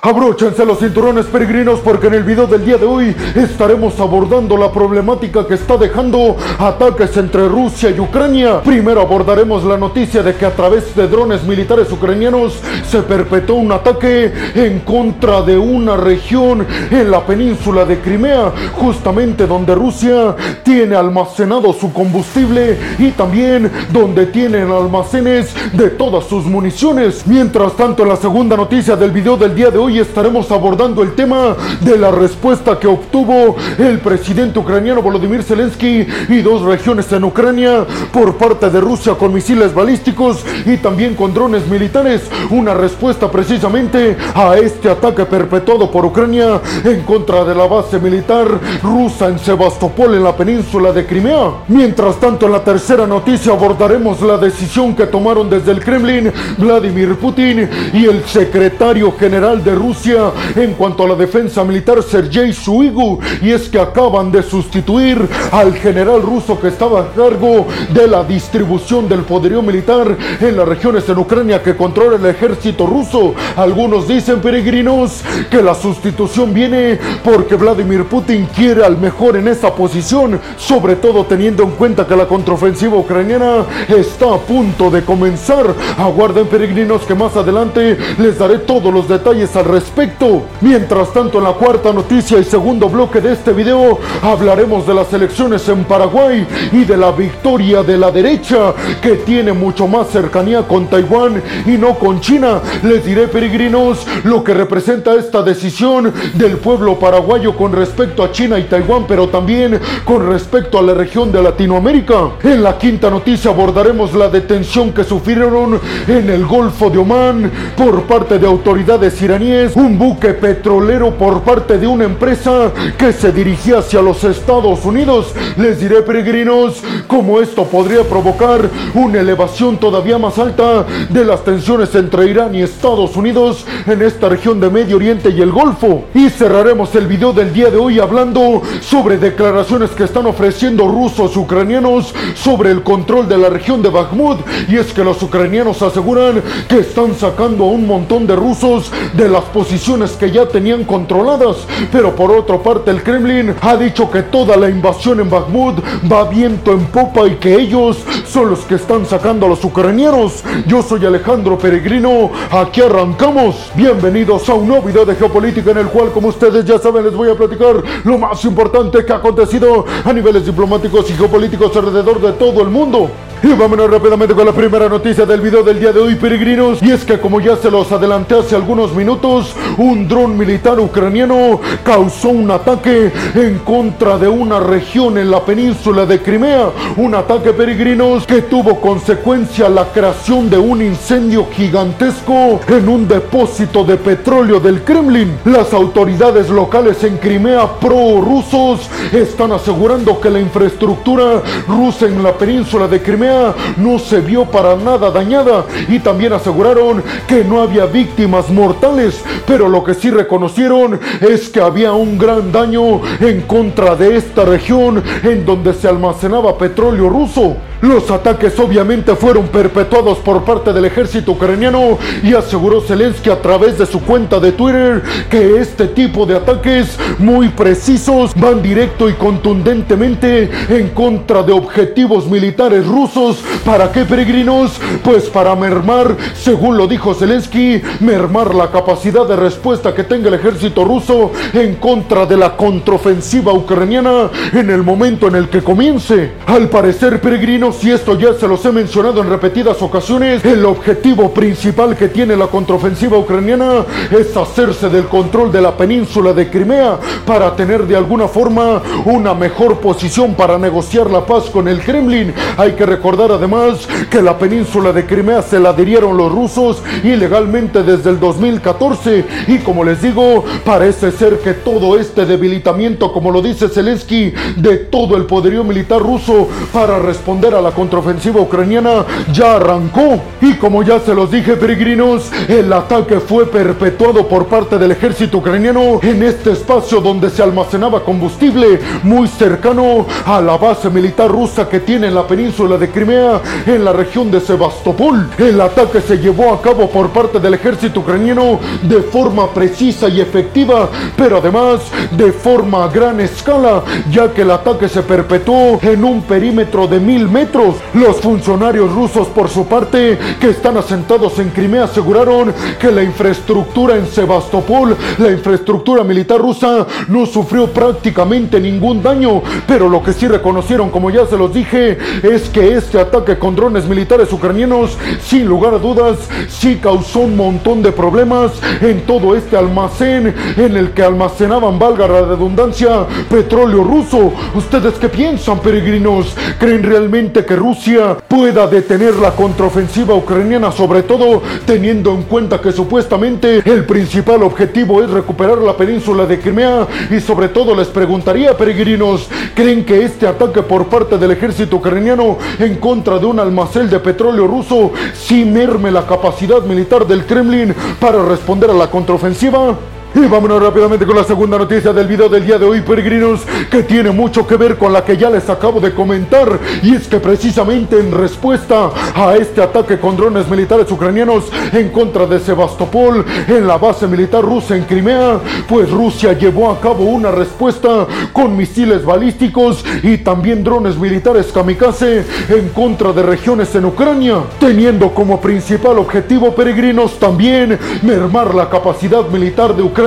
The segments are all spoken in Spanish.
Abróchense los cinturones peregrinos porque en el video del día de hoy estaremos abordando la problemática que está dejando ataques entre Rusia y Ucrania. Primero abordaremos la noticia de que a través de drones militares ucranianos se perpetró un ataque en contra de una región en la península de Crimea, justamente donde Rusia tiene almacenado su combustible y también donde tienen almacenes de todas sus municiones. Mientras tanto, en la segunda noticia del video del día de hoy hoy estaremos abordando el tema de la respuesta que obtuvo el presidente ucraniano Volodymyr Zelensky y dos regiones en Ucrania por parte de Rusia con misiles balísticos y también con drones militares. Una respuesta precisamente a este ataque perpetuado por Ucrania en contra de la base militar rusa en Sebastopol en la península de Crimea. Mientras tanto, en la tercera noticia abordaremos la decisión que tomaron desde el Kremlin Vladimir Putin y el secretario general de Rusia en cuanto a la defensa militar Sergei Suigu y es que acaban de sustituir al general ruso que estaba a cargo de la distribución del poderío militar en las regiones en Ucrania que controla el ejército ruso. Algunos dicen peregrinos que la sustitución viene porque Vladimir Putin quiere al mejor en esa posición, sobre todo teniendo en cuenta que la contraofensiva ucraniana está a punto de comenzar. Aguarden peregrinos que más adelante les daré todos los detalles al respecto. Mientras tanto, en la cuarta noticia y segundo bloque de este video, hablaremos de las elecciones en Paraguay y de la victoria de la derecha, que tiene mucho más cercanía con Taiwán y no con China. Les diré, peregrinos, lo que representa esta decisión del pueblo paraguayo con respecto a China y Taiwán, pero también con respecto a la región de Latinoamérica. En la quinta noticia abordaremos la detención que sufrieron en el Golfo de Omán por parte de autoridades iraníes un buque petrolero por parte de una empresa que se dirigía hacia los Estados Unidos. Les diré, peregrinos, cómo esto podría provocar una elevación todavía más alta de las tensiones entre Irán y Estados Unidos en esta región de Medio Oriente y el Golfo. Y cerraremos el video del día de hoy hablando sobre declaraciones que están ofreciendo rusos ucranianos sobre el control de la región de Bakhmut. Y es que los ucranianos aseguran que están sacando a un montón de rusos de las posiciones que ya tenían controladas. Pero por otra parte el Kremlin ha dicho que toda la invasión en Bakhmut va viento en popa y que ellos son los que están sacando a los ucranianos. Yo soy Alejandro Peregrino, aquí arrancamos. Bienvenidos a un nuevo video de geopolítica en el cual como ustedes ya saben les voy a platicar lo más importante que ha acontecido a niveles diplomáticos y geopolíticos alrededor de todo el mundo. Y vámonos rápidamente con la primera noticia del video del día de hoy, peregrinos. Y es que como ya se los adelanté hace algunos minutos, un dron militar ucraniano causó un ataque en contra de una región en la península de Crimea. Un ataque, peregrinos, que tuvo consecuencia la creación de un incendio gigantesco en un depósito de petróleo del Kremlin. Las autoridades locales en Crimea pro-rusos están asegurando que la infraestructura rusa en la península de Crimea no se vio para nada dañada y también aseguraron que no había víctimas mortales, pero lo que sí reconocieron es que había un gran daño en contra de esta región en donde se almacenaba petróleo ruso. Los ataques obviamente fueron perpetuados por parte del ejército ucraniano y aseguró Zelensky a través de su cuenta de Twitter que este tipo de ataques muy precisos van directo y contundentemente en contra de objetivos militares rusos. ¿Para qué peregrinos? Pues para mermar, según lo dijo Zelensky, mermar la capacidad de respuesta que tenga el ejército ruso en contra de la contraofensiva ucraniana en el momento en el que comience. Al parecer, peregrinos, y esto ya se los he mencionado en repetidas ocasiones, el objetivo principal que tiene la contraofensiva ucraniana es hacerse del control de la península de Crimea para tener de alguna forma una mejor posición para negociar la paz con el Kremlin. Hay que recordar además que la península de Crimea se la adhirieron los rusos ilegalmente desde el 2014 y como les digo, parece ser que todo este debilitamiento, como lo dice Zelensky, de todo el poderío militar ruso para responder a la contraofensiva ucraniana ya arrancó. Y como ya se los dije, peregrinos, el ataque fue perpetuado por parte del ejército ucraniano en este espacio donde se almacenaba combustible muy cercano a la base militar rusa que tiene en la península de Crimea, en la región de Sebastopol. El ataque se llevó a cabo por parte del ejército ucraniano de forma precisa y efectiva, pero además de forma a gran escala, ya que el ataque se perpetuó en un perímetro de mil metros. Los funcionarios rusos, por su parte, que están asentados en Crimea, aseguraron que la infraestructura en Sebastopol, la infraestructura militar rusa, no sufrió prácticamente ningún daño, pero lo que sí reconocieron, como ya se los dije, es que este ataque con drones militares ucranianos, sin lugar a dudas, sí causó un montón de problemas en todo este almacén en el que almacenaban, valga la redundancia, petróleo ruso. ¿Ustedes qué piensan, peregrinos? ¿Creen realmente que Rusia pueda detener la contraofensiva ucraniana, sobre todo teniendo en cuenta que supuestamente el principal objetivo es recuperar la península de Crimea? Y sobre todo les preguntaría, peregrinos, ¿creen que este ataque por parte del ejército ucraniano en contra de un almacén de petróleo ruso sí merme la capacidad militar del Kremlin para responder a la contraofensiva? Y vámonos rápidamente con la segunda noticia del video del día de hoy, peregrinos, que tiene mucho que ver con la que ya les acabo de comentar. Y es que precisamente en respuesta a este ataque con drones militares ucranianos en contra de Sebastopol, en la base militar rusa en Crimea, pues Rusia llevó a cabo una respuesta con misiles balísticos y también drones militares kamikaze en contra de regiones en Ucrania, teniendo como principal objetivo, peregrinos, también mermar la capacidad militar de Ucrania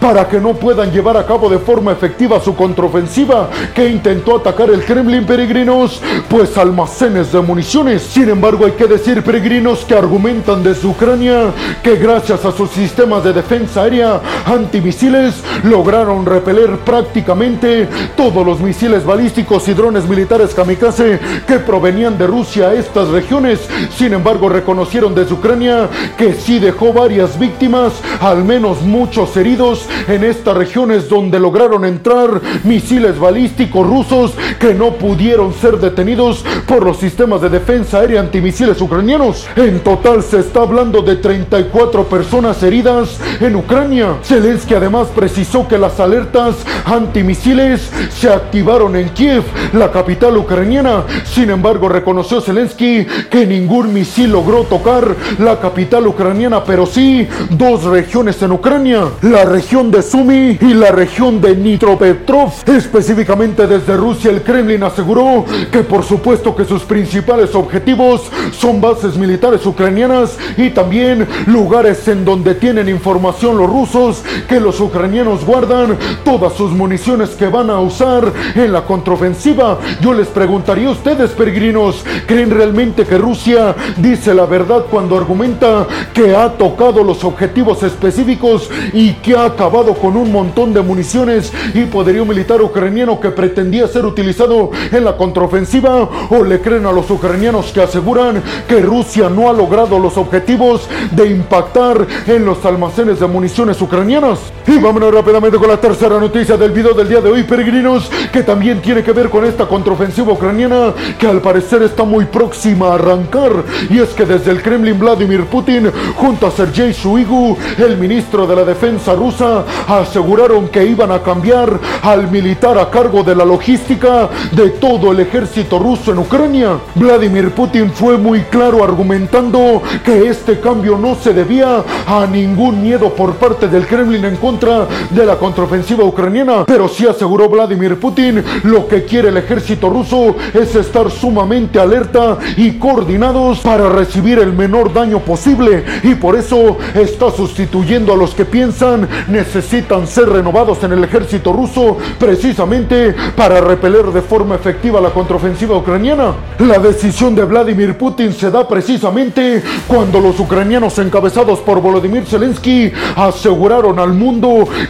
para que no puedan llevar a cabo de forma efectiva su contraofensiva que intentó atacar el Kremlin peregrinos, pues almacenes de municiones. Sin embargo, hay que decir peregrinos que argumentan desde Ucrania que gracias a sus sistemas de defensa aérea antimisiles lograron repeler prácticamente todos los misiles balísticos y drones militares kamikaze que provenían de Rusia a estas regiones. Sin embargo, reconocieron desde Ucrania que sí dejó varias víctimas, al menos muchos heridos en estas regiones donde lograron entrar misiles balísticos rusos que no pudieron ser detenidos por los sistemas de defensa aérea antimisiles ucranianos. En total se está hablando de 34 personas heridas en Ucrania. Zelensky además precisó que las alertas antimisiles se activaron en Kiev, la capital ucraniana. Sin embargo, reconoció Zelensky que ningún misil logró tocar la capital ucraniana, pero sí dos regiones en Ucrania la región de Sumi y la región de Nitropetrov. Específicamente desde Rusia, el Kremlin aseguró que por supuesto que sus principales objetivos son bases militares ucranianas y también lugares en donde tienen información los rusos que los ucranianos guardan todas sus municiones que van a usar en la contraofensiva. Yo les preguntaría a ustedes, peregrinos, ¿creen realmente que Rusia dice la verdad cuando argumenta que ha tocado los objetivos específicos que ha acabado con un montón de municiones y poderío militar ucraniano que pretendía ser utilizado en la contraofensiva? ¿O le creen a los ucranianos que aseguran que Rusia no ha logrado los objetivos de impactar en los almacenes de municiones ucranianas? Y vámonos rápidamente con la tercera noticia del video del día de hoy, peregrinos, que también tiene que ver con esta contraofensiva ucraniana que al parecer está muy próxima a arrancar. Y es que desde el Kremlin Vladimir Putin junto a Sergei Shoigu, el ministro de la Defensa, rusa aseguraron que iban a cambiar al militar a cargo de la logística de todo el ejército ruso en Ucrania. Vladimir Putin fue muy claro argumentando que este cambio no se debía a ningún miedo por parte del Kremlin en contra de la contraofensiva ucraniana, pero sí aseguró Vladimir Putin lo que quiere el ejército ruso es estar sumamente alerta y coordinados para recibir el menor daño posible y por eso está sustituyendo a los que piensan necesitan ser renovados en el ejército ruso precisamente para repeler de forma efectiva la contraofensiva ucraniana. La decisión de Vladimir Putin se da precisamente cuando los ucranianos encabezados por Volodymyr Zelensky aseguraron al mundo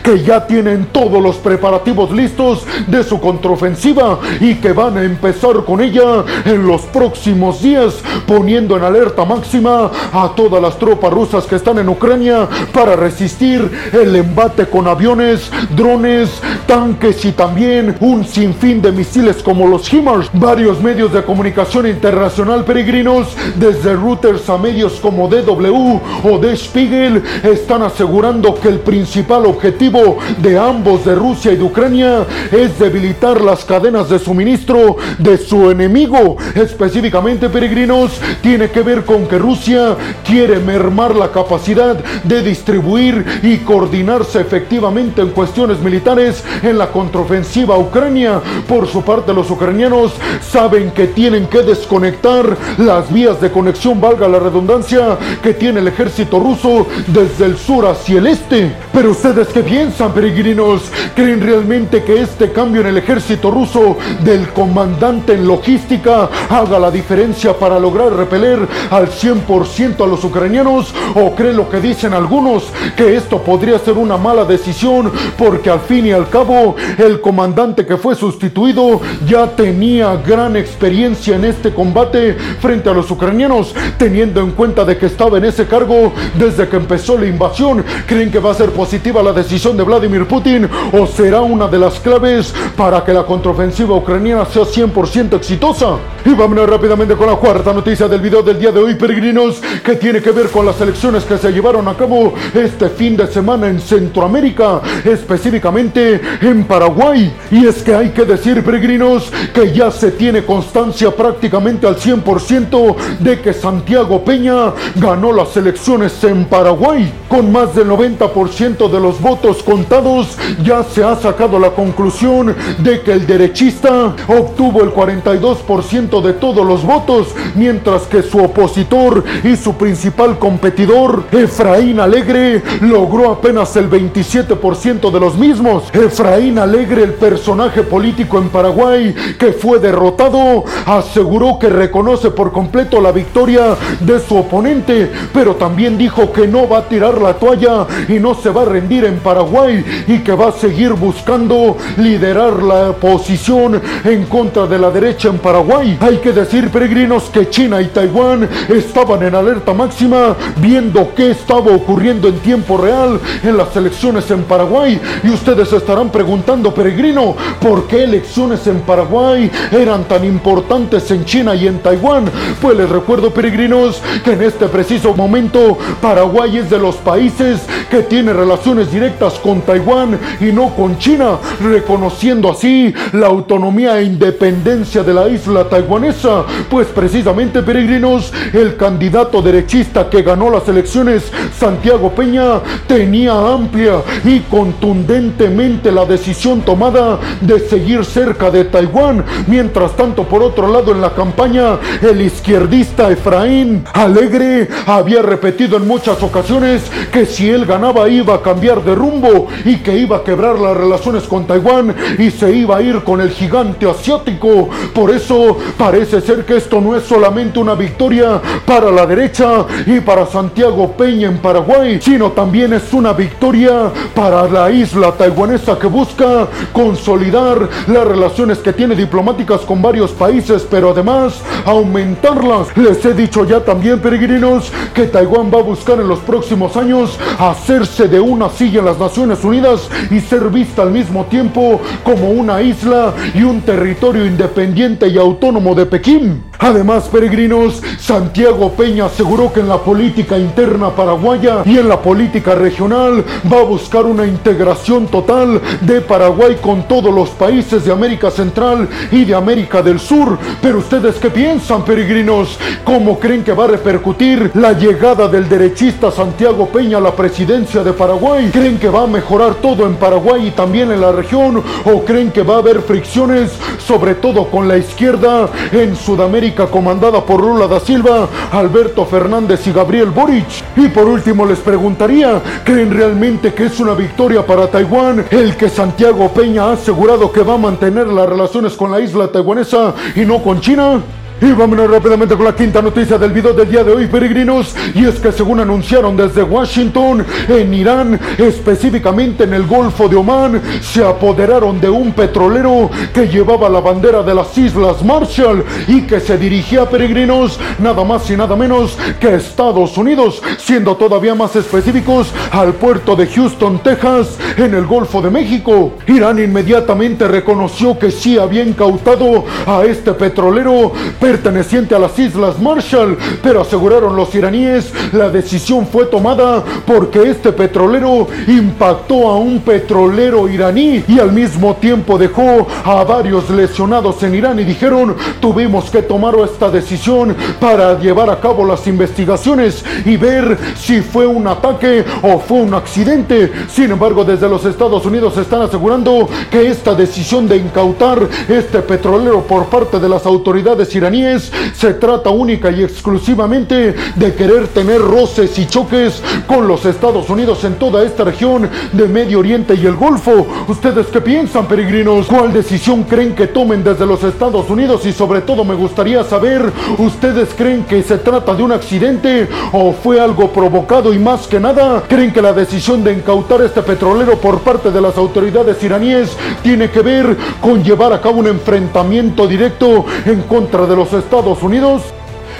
que ya tienen todos los preparativos listos de su contraofensiva y que van a empezar con ella en los próximos días, poniendo en alerta máxima a todas las tropas rusas que están en Ucrania para resistir el embate con aviones, drones, tanques y también un sinfín de misiles como los HIMARS. Varios medios de comunicación internacional peregrinos, desde Reuters a medios como DW o Der Spiegel, están asegurando que el principal objetivo de ambos, de Rusia y de Ucrania, es debilitar las cadenas de suministro de su enemigo. Específicamente, peregrinos, tiene que ver con que Rusia quiere mermar la capacidad de distribuir y coordinarse efectivamente en cuestiones militares en la contraofensiva Ucrania. Por su parte, los ucranianos saben que tienen que desconectar las vías de conexión, valga la redundancia, que tiene el ejército ruso desde el sur hacia el este. Pero ustedes qué piensan, peregrinos? ¿Creen realmente que este cambio en el ejército ruso del comandante en logística haga la diferencia para lograr repeler al 100% a los ucranianos? ¿O creen lo que dicen algunos, que esto podría ser una mala decisión porque al fin y al cabo el comandante que fue sustituido ya tenía gran experiencia en este combate frente a los ucranianos, teniendo en cuenta de que estaba en ese cargo desde que empezó la invasión? ¿Creen que va a ser positiva la decisión de Vladimir Putin o será una de las claves para que la contraofensiva ucraniana sea 100% exitosa? Y vámonos rápidamente con la cuarta noticia del video del día de hoy, peregrinos, que tiene que ver con las elecciones que se llevaron a cabo este fin de semana en Centroamérica, específicamente en Paraguay. Y es que hay que decir, peregrinos, que ya se tiene constancia prácticamente al 100% de que Santiago Peña ganó las elecciones en Paraguay. Con más del 90% de los votos contados, ya se ha sacado la conclusión de que el derechista obtuvo el 42% de todos los votos, mientras que su opositor y su principal competidor, Efraín Alegre, logró apenas el 27% de los mismos. Efraín Alegre, el personaje político en Paraguay que fue derrotado, aseguró que reconoce por completo la victoria de su oponente, pero también dijo que no va a tirar la toalla y no se va a rendir en Paraguay y que va a seguir buscando liderar la oposición en contra de la derecha en Paraguay. Hay que decir, peregrinos, que China y Taiwán estaban en alerta máxima viendo qué estaba ocurriendo en tiempo real en las elecciones en Paraguay. Y ustedes estarán preguntando, peregrino, ¿por qué elecciones en Paraguay eran tan importantes en China y en Taiwán? Pues les recuerdo, peregrinos, que en este preciso momento Paraguay es de los países que tiene relaciones directas con Taiwán y no con China, reconociendo así la autonomía e independencia de la isla taiwanesa. Pues precisamente, peregrinos, el candidato derechista que ganó las elecciones, Santiago Peña, tenía amplia y contundentemente la decisión tomada de seguir cerca de Taiwán. Mientras tanto, por otro lado, en la campaña, el izquierdista Efraín Alegre había repetido en muchas ocasiones que si él ganaba iba a cambiar de rumbo y que iba a quebrar las relaciones con Taiwán y se iba a ir con el gigante asiático. Por eso parece ser que esto no es solamente una victoria para la derecha y para Santiago Peña en Paraguay, sino también es una victoria para la isla taiwanesa que busca consolidar las relaciones que tiene diplomáticas con varios países, pero además aumentarlas. Les he dicho ya también, peregrinos, que Taiwán va a buscar en los próximos años hacerse de una silla en las Naciones Unidas y ser vista al mismo tiempo como una isla y un territorio independiente y autónomo de Pekín. Además, peregrinos, Santiago Peña aseguró que en la política interna paraguaya y en la política regional va a buscar una integración total de Paraguay con todos los países de América Central y de América del Sur. Pero ustedes qué piensan, peregrinos? ¿Cómo creen que va a repercutir la llegada del derechista Santiago Peña a la presidencia de Paraguay? ¿Creen que va a mejorar todo en Paraguay y también en la región? ¿O creen que va a haber fricciones, sobre todo con la izquierda en Sudamérica? Comandada por Lula da Silva, Alberto Fernández y Gabriel Boric. Y por último les preguntaría, ¿creen realmente que es una victoria para Taiwán el que Santiago Peña ha asegurado que va a mantener las relaciones con la isla taiwanesa y no con China? Y vámonos rápidamente con la quinta noticia del video del día de hoy, peregrinos. Y es que según anunciaron desde Washington, en Irán, específicamente en el Golfo de Omán, se apoderaron de un petrolero que llevaba la bandera de las Islas Marshall y que se dirigía a peregrinos nada más y nada menos que Estados Unidos, siendo todavía más específicos al puerto de Houston, Texas, en el Golfo de México. Irán inmediatamente reconoció que sí había incautado a este petrolero, perteneciente a las Islas Marshall, pero aseguraron los iraníes la decisión fue tomada porque este petrolero impactó a un petrolero iraní y al mismo tiempo dejó a varios lesionados en Irán y dijeron tuvimos que tomar esta decisión para llevar a cabo las investigaciones y ver si fue un ataque o fue un accidente. Sin embargo, desde los Estados Unidos están asegurando que esta decisión de incautar este petrolero por parte de las autoridades iraníes se trata única y exclusivamente de querer tener roces y choques con los Estados Unidos en toda esta región de Medio Oriente y el Golfo. ¿Ustedes qué piensan, peregrinos? ¿Cuál decisión creen que tomen desde los Estados Unidos? Y sobre todo me gustaría saber, ¿ustedes creen que se trata de un accidente o fue algo provocado? Y más que nada, ¿creen que la decisión de incautar este petrolero por parte de las autoridades iraníes tiene que ver con llevar a cabo un enfrentamiento directo en contra de los Estados Unidos?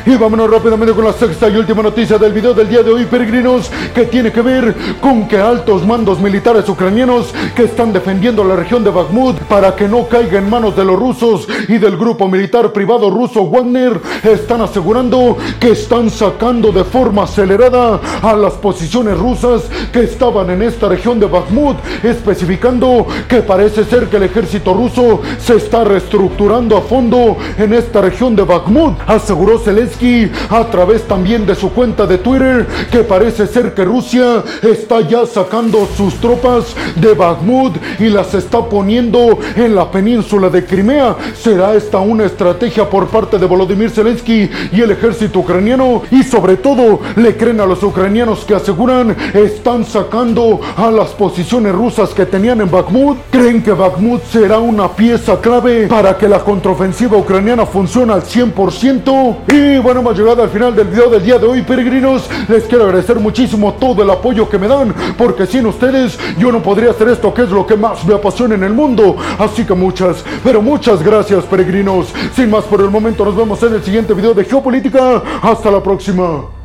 Y vámonos rápidamente con la sexta y última noticia del video del día de hoy, peregrinos, que tiene que ver con que altos mandos militares ucranianos que están defendiendo la región de Bakhmut para que no caiga en manos de los rusos y del grupo militar privado ruso Wagner están asegurando que están sacando de forma acelerada a las posiciones rusas que estaban en esta región de Bakhmut, especificando que parece ser que el ejército ruso se está reestructurando a fondo en esta región de Bakhmut, aseguró A través también de su cuenta de Twitter que parece ser que Rusia está ya sacando sus tropas de Bakhmut y las está poniendo en la península de Crimea. ¿Será esta una estrategia por parte de Volodymyr Zelensky y el ejército ucraniano? Y sobre todo, ¿le creen a los ucranianos que aseguran están sacando a las posiciones rusas que tenían en Bakhmut? ¿Creen que Bakhmut será una pieza clave para que la contraofensiva ucraniana funcione al 100%? Y bueno, hemos llegado al final del video del día de hoy, peregrinos. Les quiero agradecer muchísimo todo el apoyo que me dan, porque sin ustedes yo no podría hacer esto, que es lo que más me apasiona en el mundo. Así que muchas, pero muchas gracias, peregrinos. Sin más por el momento, nos vemos en el siguiente video de Geopolítica. Hasta la próxima.